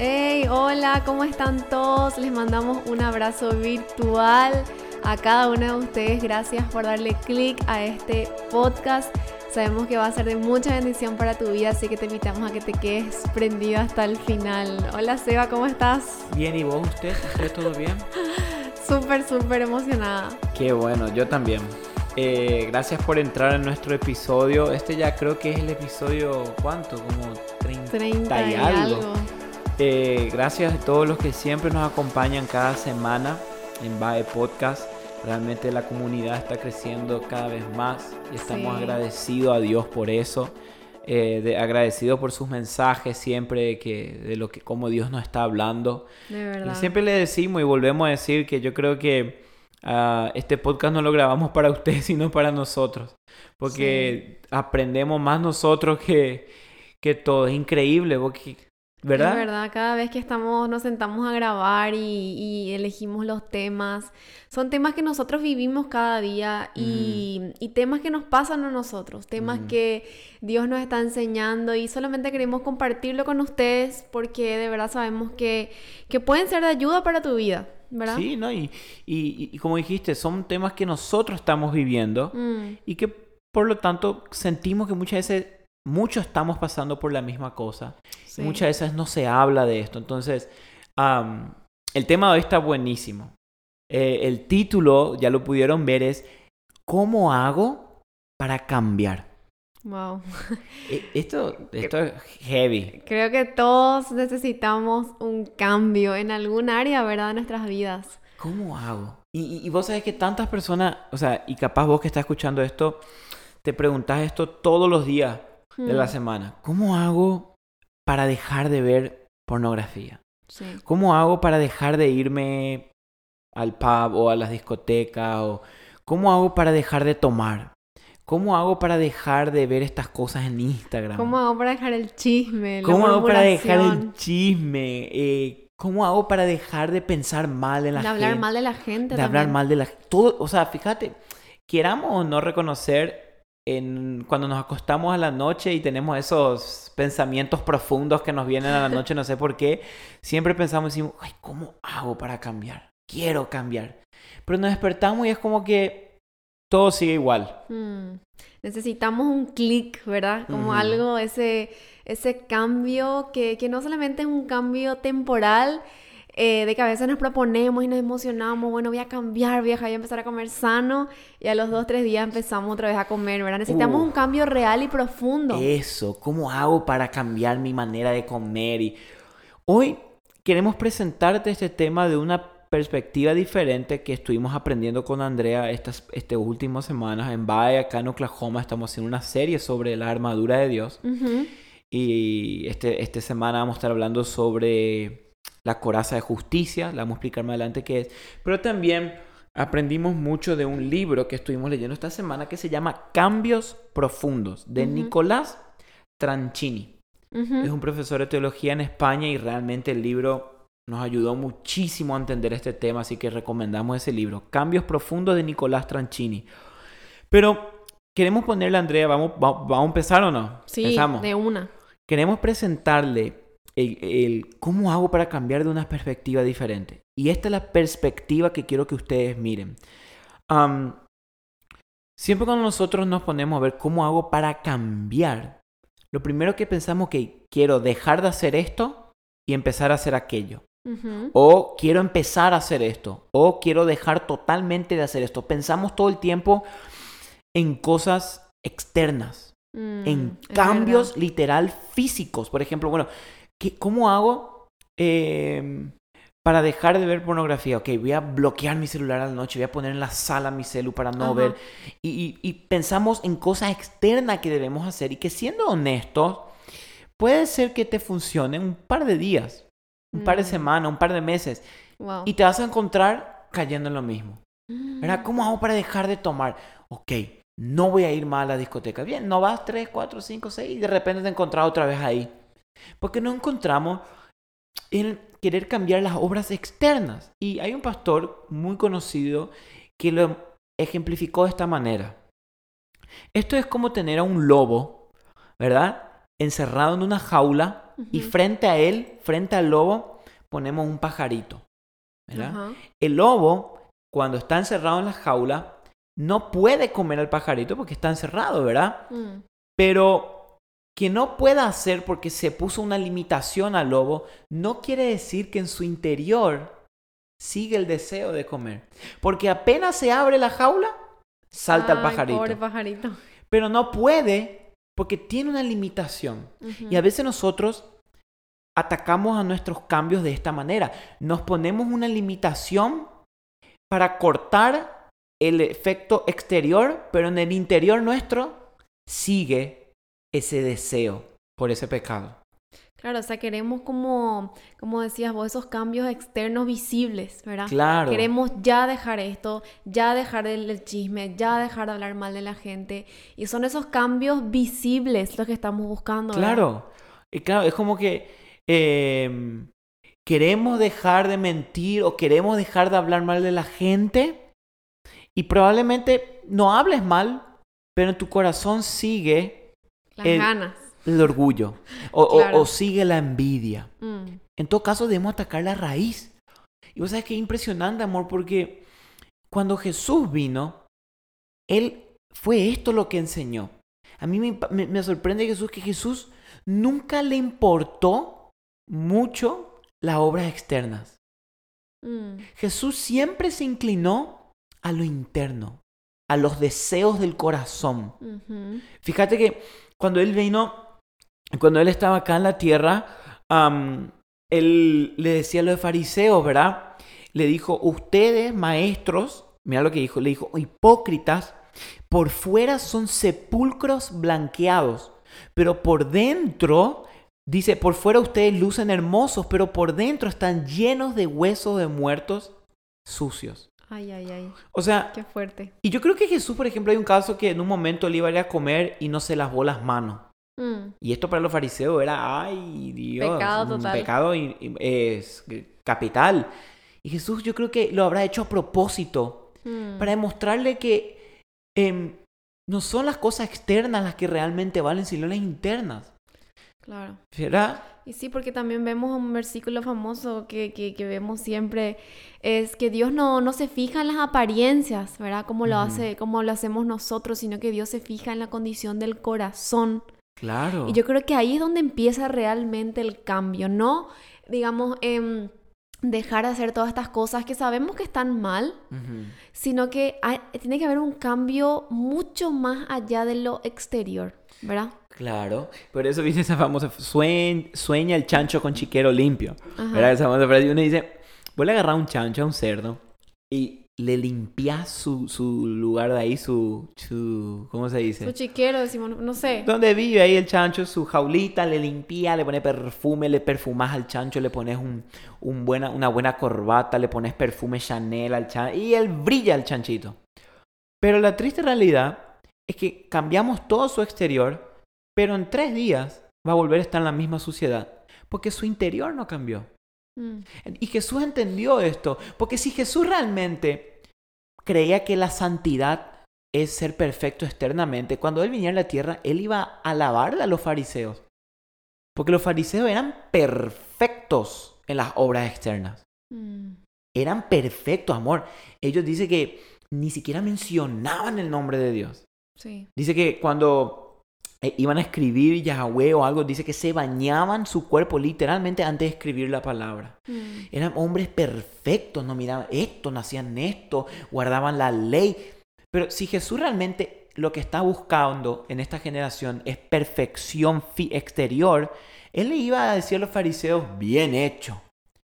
Hey, hola, ¿cómo están todos? Les mandamos un abrazo virtual a cada uno de ustedes. Gracias por darle click a este podcast. Sabemos que va a ser de mucha bendición para tu vida, así que te invitamos a que te quedes prendido hasta el final. Hola Seba, ¿cómo estás? Bien, ¿y vos, usted? ¿Usted todo bien? Súper, súper emocionada. Qué bueno, yo también. Eh, gracias por entrar en nuestro episodio. Este ya creo que es el episodio, ¿cuánto? Como 30, 30 y y algo. Eh, gracias a todos los que siempre nos acompañan cada semana en BAE Podcast. Realmente la comunidad está creciendo cada vez más y estamos Sí. agradecidos a Dios por eso. Eh, de- agradecidos por sus mensajes siempre que de lo que cómo Dios nos está hablando. De Y verdad. siempre le decimos y volvemos a decir que yo creo que ah, este podcast no lo grabamos para ustedes, sino para nosotros. Porque aprendemos más nosotros que, que todo. Es increíble, porque, ¿verdad? Es verdad, cada vez que estamos, nos sentamos a grabar y, y elegimos los temas, son temas que nosotros vivimos cada día y, y temas que nos pasan a nosotros, temas Ujú. que Dios nos está enseñando y solamente queremos compartirlo con ustedes porque de verdad sabemos que, que pueden ser de ayuda para tu vida, ¿verdad? Sí, ¿no? Y, y- y como dijiste, son temas que nosotros estamos viviendo Mm, y que por lo tanto sentimos que muchas veces, muchos estamos pasando por la misma cosa. sí. Y muchas veces no se habla de esto. Entonces, am, el tema de hoy está buenísimo. Eh, el título, ya lo pudieron ver, es ¿Cómo hago para cambiar? Wow. Eh, Esto, esto es heavy. Creo que todos necesitamos un cambio en algún área, ¿verdad? De nuestras vidas. ¿Cómo hago? Y, y- y vos sabés que tantas personas, o sea, y capaz vos que estás escuchando esto, te preguntás esto todos los días de la semana. ¿Cómo hago para dejar de ver pornografía? sí. ¿Cómo hago para dejar de irme al pub o a las discotecas? O ¿Cómo hago para dejar de tomar? ¿Cómo hago para dejar de ver estas cosas en Instagram? ¿Cómo hago para dejar el chisme? la ¿Cómo hago para dejar el chisme? Eh, ¿Cómo hago para dejar de pensar mal en la de gente? hablar mal de la gente de hablar mal de la todo, o sea, fíjate, queramos o no reconocer en cuando nos acostamos a la noche y tenemos esos pensamientos profundos que nos vienen a la noche, no sé por qué, siempre pensamos y decimos, ay, ¿cómo hago para cambiar? Quiero cambiar. Pero nos despertamos y es como que todo sigue igual. Mm, Necesitamos un clic, ¿verdad? Como Ujú. algo, ese, ese cambio que, que no solamente es un cambio temporal, eh, de que a veces nos proponemos y nos emocionamos, bueno, voy a cambiar, voy a empezar a comer sano, y a los dos, tres días empezamos otra vez a comer, ¿verdad? Necesitamos Uh. un cambio real y profundo. Eso, ¿cómo hago para cambiar mi manera de comer? Y hoy queremos presentarte este tema de una perspectiva diferente que estuvimos aprendiendo con Andrea estas, estas últimas semanas. En Valle, acá en Oklahoma, estamos haciendo una serie sobre la armadura de Dios. Y este, esta semana vamos a estar hablando sobre la coraza de justicia. La vamos a explicar más adelante qué es. Pero también aprendimos mucho de un libro que estuvimos leyendo esta semana que se llama Cambios Profundos, de. Nicolás Tranchini. Es un profesor de teología en España y realmente el libro nos ayudó muchísimo a entender este tema, así que recomendamos ese libro, Cambios Profundos de Nicolás Tranchini. Pero queremos ponerle a Andrea, ¿vamos, va- vamos a empezar o no? Sí, Empezamos. de una. Queremos presentarle el, el cómo hago para cambiar de una perspectiva diferente. Y esta es la perspectiva que quiero que ustedes miren. Am, siempre cuando nosotros nos ponemos a ver cómo hago para cambiar, lo primero que pensamos que quiero dejar de hacer esto y empezar a hacer aquello. O quiero empezar a hacer esto. O quiero dejar totalmente de hacer esto. Pensamos todo el tiempo en cosas externas Mm, en cambios verdad. literal físicos. Por ejemplo, bueno, ¿qué- ¿cómo hago eh, para dejar de ver pornografía? Ok, voy a bloquear mi celular a la noche, voy a poner en la sala mi celu para no Ajá. ver. Y, y- y pensamos en cosas externas que debemos hacer y que siendo honestos, puede ser que te funcione un par de días, un par de Mm. semanas, un par de meses. Wow. Y te vas a encontrar cayendo en lo mismo. ¿Verdad? ¿Cómo hago para dejar de tomar? Ok, no voy a ir más a la discoteca. Bien, no vas 3, 4, 5, 6 y de repente te encontrás otra vez ahí. Porque no encontramos en querer cambiar las obras externas. Y hay un pastor muy conocido que lo ejemplificó de esta manera. Esto es como tener a un lobo, ¿verdad? Encerrado en una jaula y frente a él, frente al lobo, ponemos un pajarito. ¿verdad? El lobo, cuando está encerrado en la jaula, no puede comer al pajarito porque está encerrado, ¿verdad? Mm. Pero que no pueda hacer porque se puso una limitación al lobo, no quiere decir que en su interior sigue el deseo de comer. Porque apenas se abre la jaula, salta el pajarito. Pobre pajarito. Pero no puede porque tiene una limitación. Y a veces nosotros atacamos a nuestros cambios de esta manera. Nos ponemos una limitación para cortar el efecto exterior, pero en el interior nuestro sigue ese deseo por ese pecado. Claro, o sea, queremos como, como decías vos, esos cambios externos visibles, ¿verdad? Claro. Queremos ya dejar esto, ya dejar el, chisme, ya dejar de hablar mal de la gente. Y son esos cambios visibles los que estamos buscando. ¿verdad? Claro. Y claro, es como que eh, queremos dejar de mentir o queremos dejar de hablar mal de la gente y probablemente no hables mal, pero en tu corazón sigue Las el- ganas. el orgullo o, o- Claro. o sigue la envidia. Mm, En todo caso, debemos atacar la raíz. Y vos sabes que es impresionante, amor, porque cuando Jesús vino, Él fue esto lo que enseñó. A mí me, impa- me- me sorprende Jesús que Jesús nunca le importó mucho las obras externas. mm, Jesús siempre se inclinó a lo interno, a los deseos del corazón. Fíjate que cuando él vino, cuando él estaba acá en la tierra, él le decía a los fariseos, ¿verdad? Le dijo, ustedes, maestros, mira lo que dijo, le dijo, hipócritas, por fuera son sepulcros blanqueados, pero por dentro, dice, por fuera ustedes lucen hermosos, pero por dentro están llenos de huesos de muertos sucios. Ay, ay, ay. O sea, Qué fuerte. y yo creo que Jesús, por ejemplo, hay un caso que en un momento él iba a ir a comer y no se lavó las manos. Mm, Y esto para los fariseos era, ay Dios, Pecado un total. pecado y- y- es capital. Y Jesús yo creo que lo habrá hecho a propósito mm. para demostrarle que em, no son las cosas externas las que realmente valen, sino las internas. Claro. Y sí, porque también vemos un versículo famoso que, que, que vemos siempre, es que Dios no, no se fija en las apariencias, ¿verdad? Como lo, hace, como lo hacemos nosotros, sino que Dios se fija en la condición del corazón. Claro. Y yo creo que ahí es donde empieza realmente el cambio, no, digamos, em, dejar de hacer todas estas cosas que sabemos que están mal, sino que hay- tiene que haber un cambio mucho más allá de lo exterior, ¿verdad? Claro. Por eso dice esa famosa, "Suen- sueña el chancho con chiquero limpio. Ajá. ¿Verdad? Esa famosa frase. Y uno dice, agarrás a un chancho, a un cerdo, y le limpias su, su lugar de ahí, su, su, ¿cómo se dice? Su chiquero, decimos, no, no sé. Donde vive ahí el chancho, su jaulita, le limpia, le pones perfume, le perfumas al chancho, le pones un, un buena, una buena corbata, le pones perfume Chanel al chancho y él brilla el chanchito. Pero la triste realidad es que cambiamos todo su exterior, pero en tres días va a volver a estar en la misma suciedad, porque su interior no cambió. Mm, Y Jesús entendió esto, porque si Jesús realmente creía que la santidad es ser perfecto externamente, cuando Él viniera a la tierra, Él iba a alabarle a los fariseos. Porque los fariseos eran perfectos en las obras externas. mm, Eran perfectos, amor. Ellos dicen que ni siquiera mencionaban el nombre de Dios. sí. Dice que cuando eh, iban a escribir Yahweh o algo, dice que se bañaban su cuerpo literalmente antes de escribir la palabra. Mm, Eran hombres perfectos, no miraban esto, no hacían esto, guardaban la ley. Pero si Jesús realmente lo que está buscando en esta generación es perfección exterior, Él le iba a decir a los fariseos, bien hecho.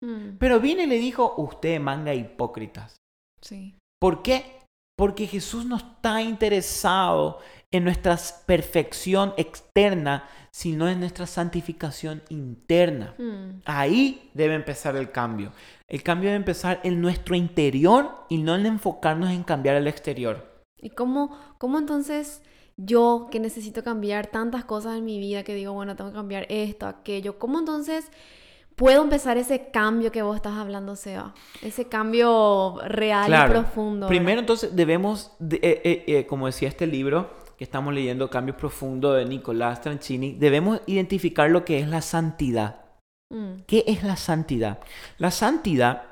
mm, Pero vino y le dijo, usted manga hipócritas. sí. ¿Por qué? Porque Jesús no está interesado en nuestra perfección externa, sino en nuestra santificación interna. Mm, Ahí debe empezar el cambio. El cambio debe empezar en nuestro interior y no en enfocarnos en cambiar el exterior. ¿Y cómo, cómo entonces yo que necesito cambiar tantas cosas en mi vida, que digo, bueno, tengo que cambiar esto, aquello, ¿cómo entonces puedo empezar ese cambio que vos estás hablando, Seba? Ese cambio real y profundo. ¿verdad? Primero entonces debemos, de- eh, eh, eh, como decía este libro, que estamos leyendo Cambios Profundos de Nicolás Tranchini, debemos identificar lo que es la santidad. Mm, ¿Qué es la santidad? La santidad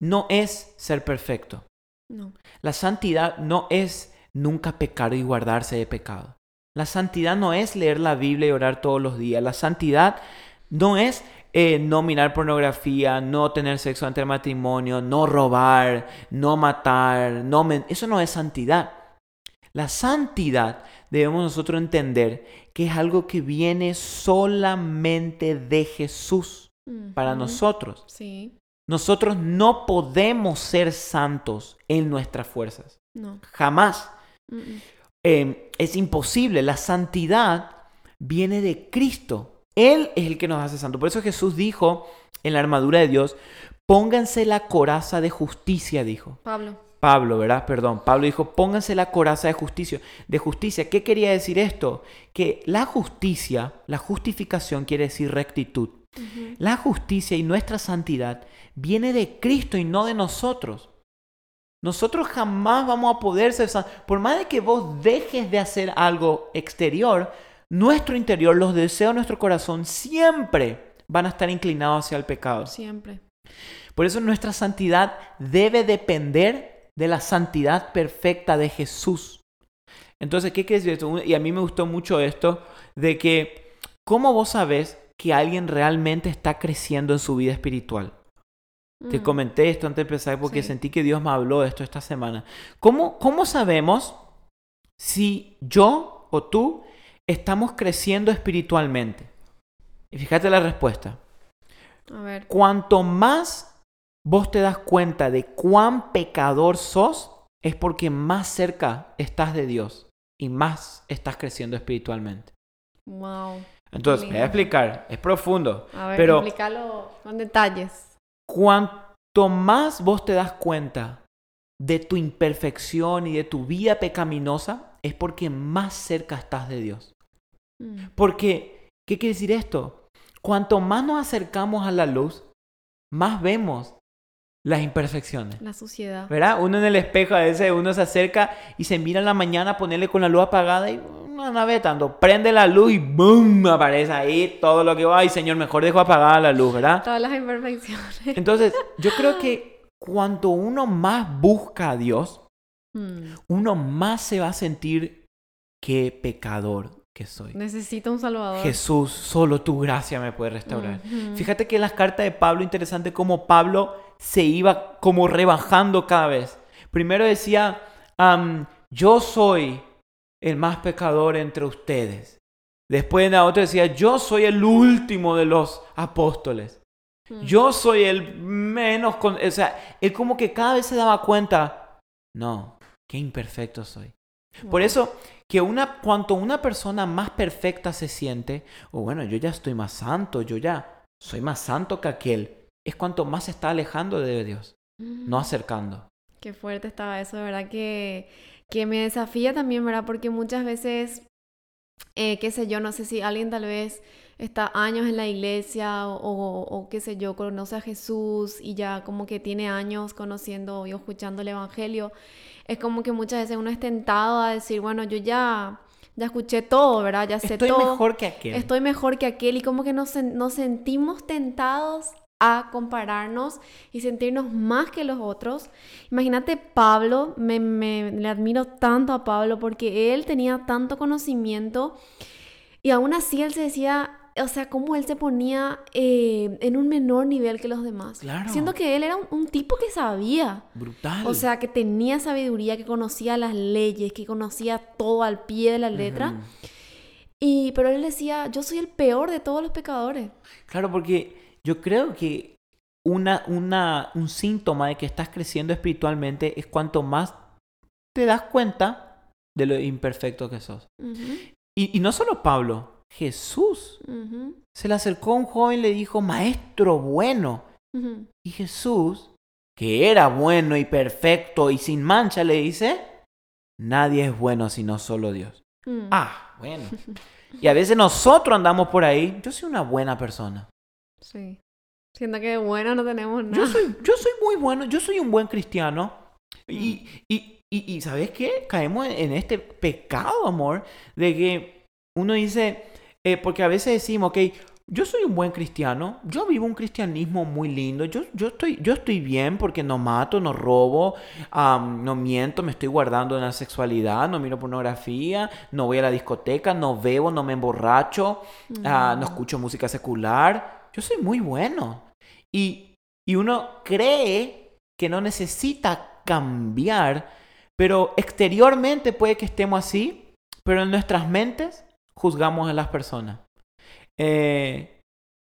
no es ser perfecto. no. La santidad no es nunca pecar y guardarse de pecado. La santidad no es leer la Biblia y orar todos los días. La santidad no es eh, no mirar pornografía, no tener sexo ante el matrimonio, no robar, no matar, no Eso no es santidad. La santidad debemos nosotros entender que es algo que viene solamente de Jesús para nosotros. Sí, Nosotros no podemos ser santos en nuestras fuerzas. no. Jamás. Eh, es imposible. La santidad viene de Cristo. Él es el que nos hace santos. Por eso Jesús dijo en la armadura de Dios, pónganse la coraza de justicia, dijo. Pablo. Pablo, ¿verdad? Perdón. Pablo dijo, pónganse la coraza de justicia. De justicia. ¿Qué quería decir esto? Que la justicia, la justificación quiere decir rectitud. La justicia y nuestra santidad viene de Cristo y no de nosotros. Nosotros jamás vamos a poder ser santos. Por más de que vos dejes de hacer algo exterior, nuestro interior, los deseos de nuestro corazón siempre van a estar inclinados hacia el pecado. Siempre. Por eso nuestra santidad debe depender de la santidad perfecta de Jesús. Entonces, ¿qué quiere decir esto? Y a mí me gustó mucho esto de que, ¿cómo vos sabés que alguien realmente está creciendo en su vida espiritual? Te Mm. comenté esto antes de empezar porque Sí. sentí que Dios me habló de esto esta semana. ¿Cómo, ¿Cómo sabemos si yo o tú estamos creciendo espiritualmente? Y fíjate la respuesta. A ver. Cuanto más vos te das cuenta de cuán pecador sos, es porque más cerca estás de Dios y más estás creciendo espiritualmente. Wow. Entonces, voy a explicar, es profundo. A ver, Pero- explícalo con detalles. Cuanto más vos te das cuenta de tu imperfección y de tu vida pecaminosa, es porque más cerca estás de Dios. Mm. Porque, ¿qué quiere decir esto? Cuanto más nos acercamos a la luz, más vemos las imperfecciones. La suciedad. ¿Verdad? Uno en el espejo a veces uno se acerca y se mira en la mañana a ponerle con la luz apagada y no, no ve tanto. Prende la luz y ¡boom! aparece ahí todo lo que va. Ay, señor, mejor dejo apagada la luz, ¿verdad? Todas las imperfecciones. Entonces, yo creo que cuanto uno más busca a Dios, Mm. uno más se va a sentir que pecador que soy. Necesito un salvador. Jesús, solo tu gracia me puede restaurar. Fíjate que en las cartas de Pablo, interesante cómo Pablo se iba como rebajando cada vez. Primero decía, am, yo soy el más pecador entre ustedes. Después en la otra decía, yo soy el último de los apóstoles. Mm. Yo soy el menos... con-". O sea, él como que cada vez se daba cuenta, no, qué imperfecto soy. Por Wow. eso, que una, cuanto una persona más perfecta se siente, o bueno, yo ya estoy más santo, yo ya soy más santo que aquel, es cuanto más se está alejando de Dios, no acercando. Qué fuerte estaba eso, de verdad que, que me desafía también, ¿verdad? Porque muchas veces, eh, qué sé yo, no sé si alguien tal vez está años en la iglesia o, o- o qué sé yo, conoce a Jesús y ya como que tiene años conociendo y escuchando el Evangelio. Es como que muchas veces uno es tentado a decir, bueno, yo ya, ya escuché todo, ¿verdad? Ya sé Estoy todo. mejor que aquel. Estoy mejor que aquel y como que nos, nos sentimos tentados a compararnos y sentirnos más que los otros. Imagínate Pablo, me, me- le admiro tanto a Pablo porque él tenía tanto conocimiento y aún así él se decía, o sea, cómo él se ponía eh, en un menor nivel que los demás. Claro. Siendo que él era un, un tipo que sabía. Brutal. O sea, que tenía sabiduría, que conocía las leyes, que conocía todo al pie de la letra. Y, pero él decía, yo soy el peor de todos los pecadores. Claro, porque yo creo que una, una, un síntoma de que estás creciendo espiritualmente es cuanto más te das cuenta de lo imperfecto que sos. Y, y no solo Pablo, Jesús se le acercó a un joven y le dijo, maestro bueno. Y Jesús, que era bueno y perfecto y sin mancha, le dice, nadie es bueno sino solo Dios. Mm. Ah, bueno. Y a veces nosotros andamos por ahí, yo soy una buena persona. Sí. Siento que bueno no tenemos Yo nada. soy, yo soy muy bueno, yo soy un buen cristiano. Y, y, Y, y ¿sabes qué? Caemos en, este pecado, amor, de que uno dice, eh, porque a veces decimos, ok, yo soy un buen cristiano, yo vivo un cristianismo muy lindo, yo, yo, estoy, yo estoy bien porque no mato, no robo, am, no miento, me estoy guardando en la sexualidad, no miro pornografía, no voy a la discoteca, no bebo, no me emborracho, ah, no escucho música secular, yo soy muy bueno. Y, y uno cree que no necesita cambiar, pero exteriormente puede que estemos así, pero en nuestras mentes juzgamos a las personas. Eh,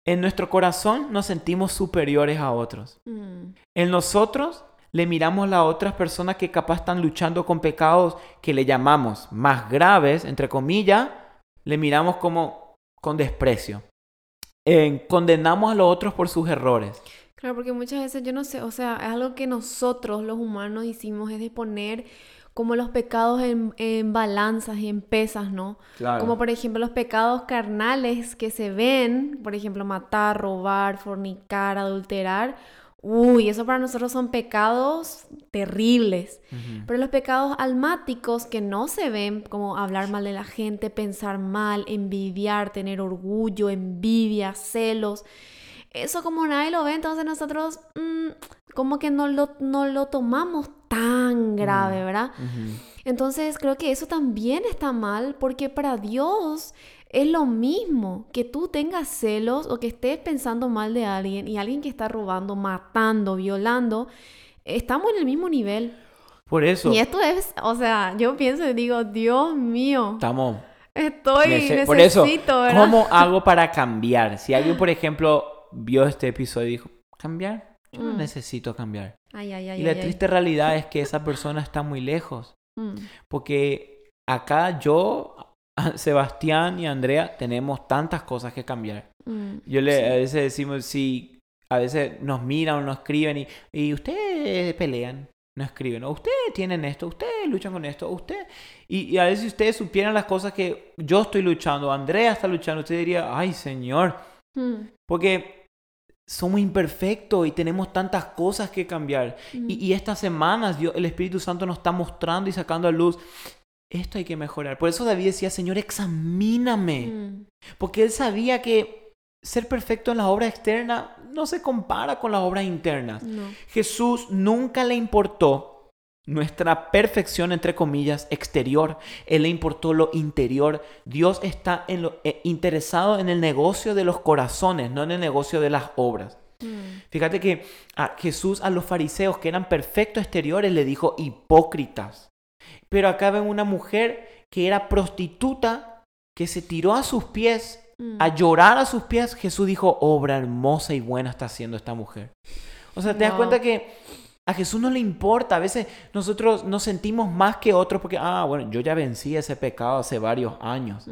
en nuestro corazón nos sentimos superiores a otros. Mm. En nosotros le miramos a otras personas que capaz están luchando con pecados que le llamamos más graves, entre comillas, le miramos como con desprecio. Eh, condenamos a los otros por sus errores. Claro, porque muchas veces yo no sé, o sea, es algo que nosotros los humanos hicimos, es de poner como los pecados en, en balanzas y en pesas, ¿no? Claro. Como por ejemplo los pecados carnales que se ven, por ejemplo, matar, robar, fornicar, adulterar. Uy, eso para nosotros son pecados terribles. Pero los pecados almáticos que no se ven, como hablar mal de la gente, pensar mal, envidiar, tener orgullo, envidia, celos, eso como nadie lo ve, entonces nosotros mm, como que no lo, no lo tomamos tan grave, ¿verdad? Entonces creo que eso también está mal porque para Dios es lo mismo que tú tengas celos o que estés pensando mal de alguien y alguien que está robando, matando, violando, estamos en el mismo nivel. Por eso Y esto es, o sea, yo pienso y digo, Dios mío, estamos estoy, Nece- Por eso, ¿verdad? ¿cómo hago para cambiar? Si alguien, por ejemplo, vio este episodio y dijo, ¿cambiar? Yo no Mm. necesito cambiar. Ay, ay, ay, y la triste realidad es que esa persona está muy lejos. Mm, Porque acá yo, Sebastián y Andrea tenemos tantas cosas que cambiar. mm, Yo le, sí. a veces decimos, si a veces nos miran o nos escriben y, y ustedes pelean, no escriben, o ustedes tienen esto, ustedes luchan con esto, usted y, y a veces si ustedes supieran las cosas que yo estoy luchando, Andrea está luchando, usted diría, ay Señor, Mm, porque somos imperfectos y tenemos tantas cosas que cambiar. mm. Y, y estas semanas Dios, el Espíritu Santo nos está mostrando y sacando a luz, esto hay que mejorar. Por eso David decía, Señor, examíname. Mm, Porque él sabía que ser perfecto en las obras externas no se compara con las obras internas. no. Jesús nunca le importó nuestra perfección, entre comillas, exterior. Él le importó lo interior. Dios está en lo- eh, interesado en el negocio de los corazones, no en el negocio de las obras. Mm, Fíjate que a Jesús a los fariseos que eran perfectos exteriores le dijo hipócritas. Pero acá ven una mujer que era prostituta, que se tiró a sus pies mm. a llorar a sus pies, Jesús dijo, obra hermosa y buena está haciendo esta mujer. O sea, te das cuenta que a Jesús no le importa. A veces nosotros nos sentimos más que otros porque, ah, bueno, yo ya vencí ese pecado hace varios años.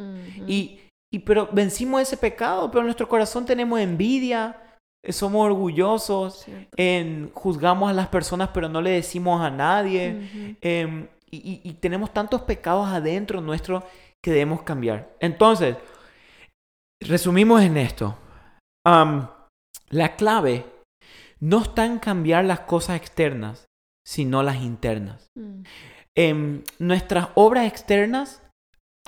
Y, y pero vencimos ese pecado, pero en nuestro corazón tenemos envidia, eh, somos orgullosos, en, juzgamos a las personas pero no le decimos a nadie. Y, y- y tenemos tantos pecados adentro nuestro que debemos cambiar. Entonces, resumimos en esto. La clave no está en cambiar las cosas externas, sino las internas. Mm, En nuestras obras externas,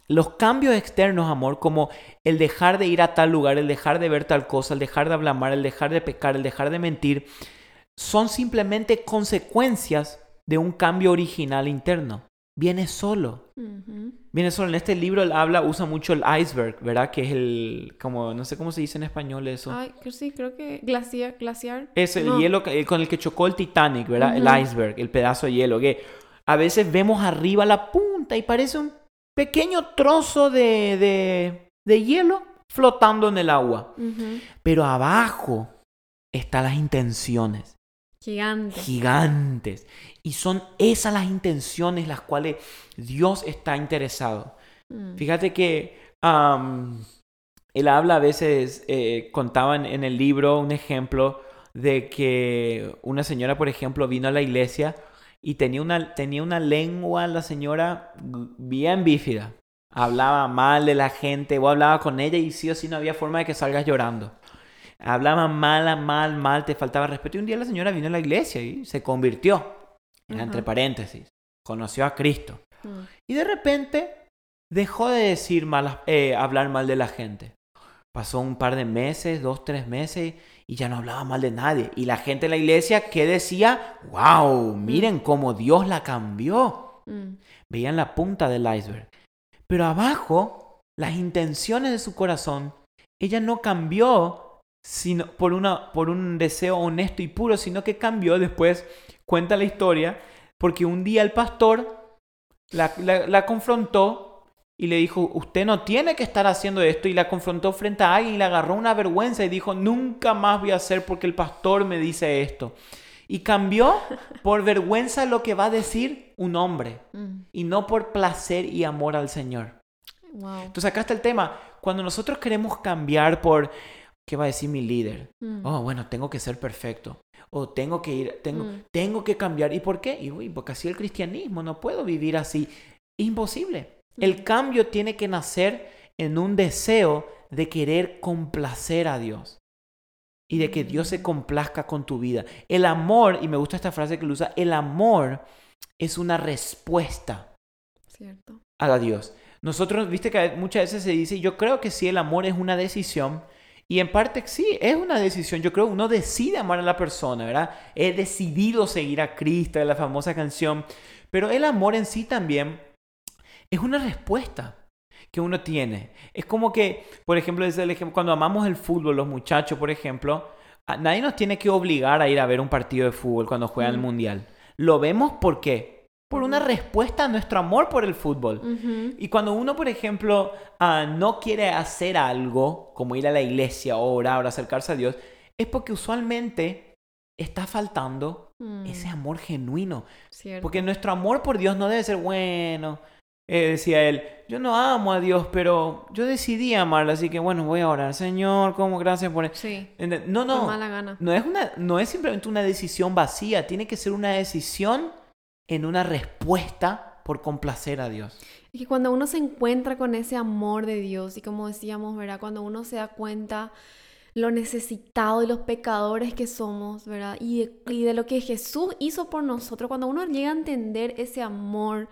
los cambios externos, amor, como el dejar de ir a tal lugar, el dejar de ver tal cosa, el dejar de hablar mal, el dejar de pecar, el dejar de mentir, son simplemente consecuencias de un cambio original interno. Viene solo. Viene solo. En este libro él habla, usa mucho el iceberg, ¿verdad? Que es el, como, no sé cómo se dice en español eso. Ay, sí, creo que glaciar, glaciar. Es el No. hielo que- con el que chocó el Titanic, ¿verdad? El iceberg, el pedazo de hielo. Que a veces vemos arriba la punta y parece un pequeño trozo de, de, de hielo flotando en el agua. Pero abajo están las intenciones Gigante. gigantes. Y son esas las intenciones las cuales Dios está interesado. Mm, Fíjate que am, él habla a veces, eh, contaban en el libro un ejemplo de que una señora, por ejemplo, vino a la iglesia y tenía una, tenía una lengua, la señora, bien bífida. Hablaba mal de la gente, o hablaba con ella y sí o sí no había forma de que salgas llorando. Hablaba mal, mal, mal, te faltaba respeto. Y un día la señora vino a la iglesia y se convirtió, Ajá. entre paréntesis. conoció a Cristo. Mm. Y de repente dejó de decir malas, eh, hablar mal de la gente. Pasó un par de meses, dos, tres meses, y ya no hablaba mal de nadie. Y la gente de la iglesia que decía, wow, miren cómo Dios la cambió. Mm. Veían la punta del iceberg. Pero abajo, las intenciones de su corazón, ella no cambió sino por, una, por un deseo honesto y puro, sino que cambió después, cuenta la historia, porque un día el pastor la, la- la confrontó y le dijo, usted no tiene que estar haciendo esto, y la confrontó frente a alguien y le agarró una vergüenza y dijo, nunca más voy a hacer porque el pastor me dice esto. Y cambió por vergüenza lo que va a decir un hombre Mm. y no por placer y amor al Señor. Wow. Entonces acá está el tema. Cuando nosotros queremos cambiar por, ¿qué va a decir mi líder? Mm. Oh, bueno, tengo que ser perfecto. O tengo que ir, tengo, Mm. tengo que cambiar. ¿Y por qué? Y uy, porque así el cristianismo, no puedo vivir así. Imposible. El Mm. cambio tiene que nacer en un deseo de querer complacer a Dios. Y de que Dios se Mm. complazca con tu vida. El amor, y me gusta esta frase que lo usa, el amor es una respuesta Cierto. a Dios. Nosotros, viste que muchas veces se dice, yo creo que sí, el amor es una decisión. Y en parte sí, es una decisión. Yo creo que uno decide amar a la persona, ¿verdad? He decidido seguir a Cristo, la famosa canción. Pero el amor en sí también es una respuesta que uno tiene. Es como que, por ejemplo, el ejemplo, cuando amamos el fútbol, los muchachos, por ejemplo, nadie nos tiene que obligar a ir a ver un partido de fútbol cuando juegan el mundial. Lo vemos ¿por qué? Por una respuesta a nuestro amor por el fútbol. Y cuando uno, por ejemplo, ah, no quiere hacer algo, como ir a la iglesia o orar o acercarse a Dios, es porque usualmente está faltando Mm. ese amor genuino. Cierto. Porque nuestro amor por Dios no debe ser bueno. Eh, decía él, yo no amo a Dios, pero yo decidí amarlo, así que bueno, voy a orar. Señor, como gracias por... Sí. Ente- No, Con no. mala gana. No es, una, no es simplemente una decisión vacía, tiene que ser una decisión en una respuesta por complacer a Dios. Y que cuando uno se encuentra con ese amor de Dios y como decíamos, ¿verdad? Cuando uno se da cuenta lo necesitado y los pecadores que somos, ¿verdad? Y de, y de lo que Jesús hizo por nosotros, cuando uno llega a entender ese amor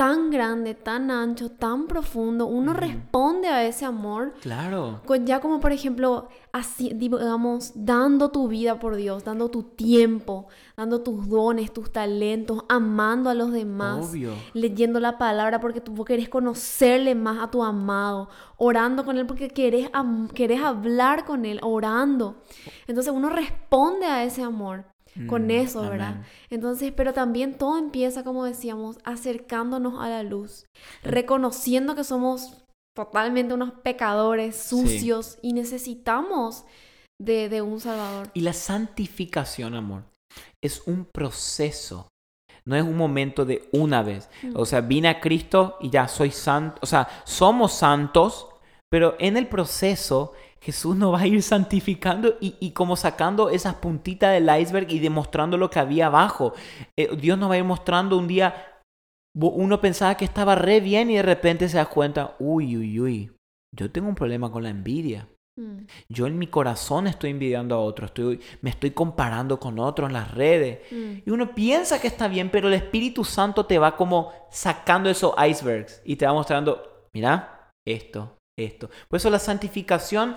tan grande, tan ancho, tan profundo, uno responde a ese amor Claro. con- ya como por ejemplo, así, digamos, dando tu vida por Dios, dando tu tiempo, dando tus dones, tus talentos, amando a los demás Obvio. leyendo la palabra porque tú querés conocerle más a tu amado, orando con él porque querés, querés hablar con él, orando. Entonces uno responde a ese amor con Mm, eso, ¿verdad? Entonces, pero también todo empieza, como decíamos, acercándonos a la luz, reconociendo que somos totalmente unos pecadores sucios y necesitamos de, de un Salvador. Y la santificación, amor, es un proceso. No es un momento de una vez. Mm. O sea, vine a Cristo y ya soy santo. O sea, somos santos, pero en el proceso Jesús nos va a ir santificando y, y como sacando esas puntitas del iceberg y demostrando lo que había abajo. Eh, Dios nos va a ir mostrando un día, uno pensaba que estaba re bien y de repente se da cuenta, uy, uy, uy, yo tengo un problema con la envidia. Mm, Yo en mi corazón estoy envidiando a otros, estoy, me estoy comparando con otros en las redes. mm, Y uno piensa que está bien, pero el Espíritu Santo te va como sacando esos icebergs y te va mostrando, mira, esto, esto. Por eso la santificación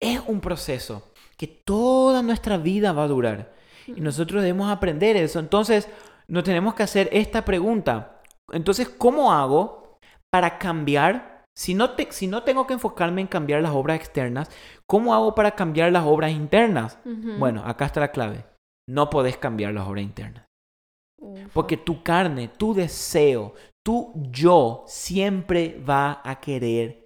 es un proceso que toda nuestra vida va a durar. Y nosotros debemos aprender eso. Entonces, nos tenemos que hacer esta pregunta. Entonces, ¿cómo hago para cambiar? Si no, te- si no tengo que enfocarme en cambiar las obras externas, ¿cómo hago para cambiar las obras internas? Bueno, acá está la clave. No podés cambiar las obras internas. Ufa. Porque tu carne, tu deseo, tu yo siempre va a querer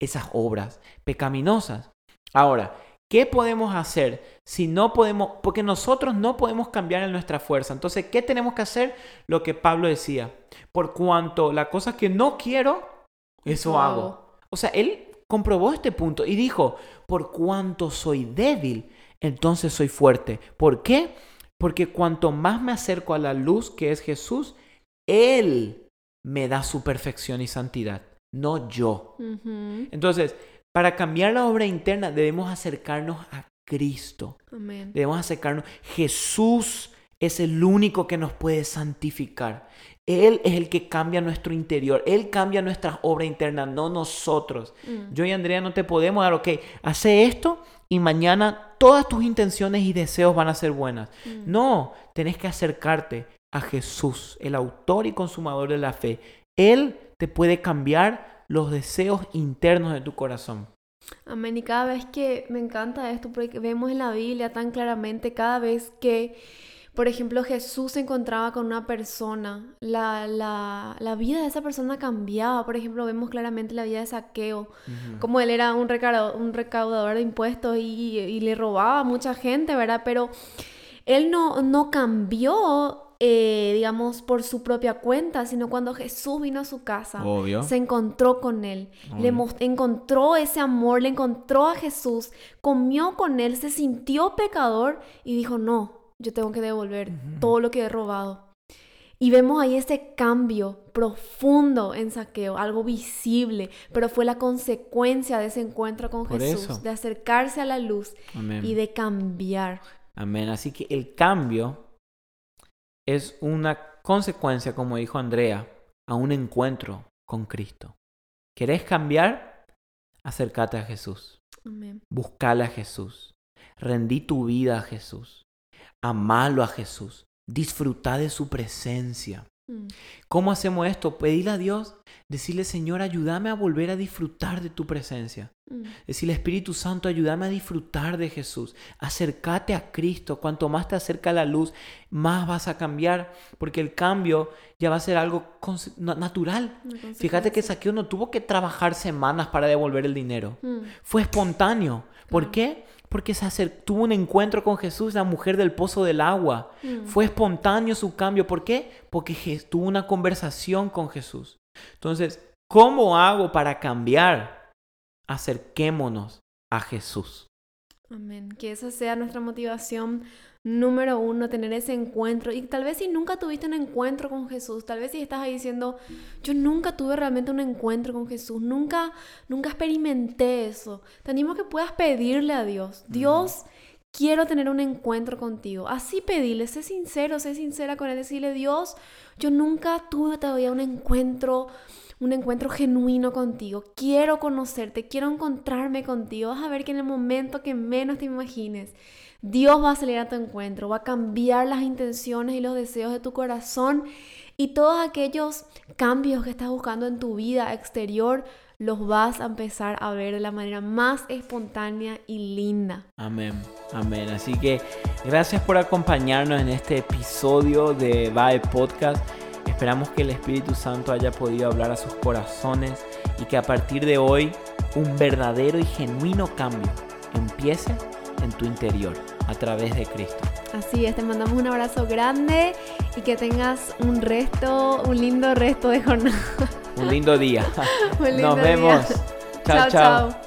esas obras pecaminosas. Ahora, ¿qué podemos hacer si no podemos? Porque nosotros no podemos cambiar en nuestra fuerza. Entonces, ¿qué tenemos que hacer? Lo que Pablo decía. Por cuanto la cosa que no quiero, eso hago. O sea, él comprobó este punto y dijo, por cuanto soy débil, entonces soy fuerte. ¿Por qué? Porque cuanto más me acerco a la luz que es Jesús, Él me da su perfección y santidad, no yo. Entonces, para cambiar la obra interna debemos acercarnos a Cristo. Amén. Debemos acercarnos. Jesús es el único que nos puede santificar. Él es el que cambia nuestro interior. Él cambia nuestras obras internas, no nosotros. Mm. Yo y Andrea no te podemos dar, ok, hace esto y mañana todas tus intenciones y deseos van a ser buenas. Mm. No, tenés que acercarte a Jesús, el autor y consumador de la fe. Él te puede cambiar los deseos internos de tu corazón. Amén. Y cada vez que me encanta esto, porque vemos en la Biblia tan claramente, cada vez que, por ejemplo, Jesús se encontraba con una persona, la, la, la vida de esa persona cambiaba. Por ejemplo, vemos claramente la vida de Saqueo, como él era un, recaudador, un recaudador de impuestos y, y le robaba a mucha gente, ¿verdad? Pero él no, no cambió, eh, digamos, por su propia cuenta, sino cuando Jesús vino a su casa Obvio. se encontró con él, le Obvio. encontró ese amor, le encontró a Jesús, comió con él, se sintió pecador y dijo, no, yo tengo que devolver todo lo que he robado. Y vemos ahí ese cambio profundo en saqueo, algo visible, pero fue la consecuencia de ese encuentro con Por Jesús, eso. de acercarse a la luz Amén. y de cambiar. Amén. Así que el cambio es una consecuencia, como dijo Andrea, a un encuentro con Cristo. ¿Querés cambiar? Acércate a Jesús. Amén. Buscale a Jesús. Rendí tu vida a Jesús. Amalo a Jesús. Disfruta de su presencia. Mm. ¿Cómo hacemos esto? Pedirle a Dios, decirle, Señor, ayúdame a volver a disfrutar de tu presencia. Mm. Decirle, Espíritu Santo, ayúdame a disfrutar de Jesús. Acércate a Cristo. Cuanto más te acerca a la luz, más vas a cambiar, porque el cambio ya va a ser algo natural. Fíjate que. Saqueo no tuvo que trabajar semanas para devolver el dinero. Mm. Fue espontáneo. ¿Por qué? Porque se acer- tuvo un encuentro con Jesús, la mujer del pozo del agua. Mm. Fue espontáneo su cambio. ¿Por qué? Porque tuvo una conversación con Jesús. Entonces, ¿cómo hago para cambiar? Acerquémonos a Jesús. Amén. Que esa sea nuestra motivación número uno, tener ese encuentro. Y tal vez si nunca tuviste un encuentro con Jesús, tal vez si estás ahí diciendo, yo nunca tuve realmente un encuentro con Jesús, nunca, nunca experimenté eso. Te animo a que puedas pedirle a Dios, Dios, quiero tener un encuentro contigo. Así pedirle, sé sincero, sé sincera con él, decirle, Dios, yo nunca tuve todavía un encuentro un encuentro genuino contigo. Quiero conocerte, quiero encontrarme contigo. Vas a ver que en el momento que menos te imagines, Dios va a salir a tu encuentro, va a cambiar las intenciones y los deseos de tu corazón y todos aquellos cambios que estás buscando en tu vida exterior los vas a empezar a ver de la manera más espontánea y linda. Amén, amén. Así que gracias por acompañarnos en este episodio de VAE Podcast. Esperamos que el Espíritu Santo haya podido hablar a sus corazones y que a partir de hoy un verdadero y genuino cambio empiece en tu interior a través de Cristo. Así es, te mandamos un abrazo grande y que tengas un resto, un lindo resto de jornada. Un lindo día. Un lindo Nos día. vemos. chao. chao. chao.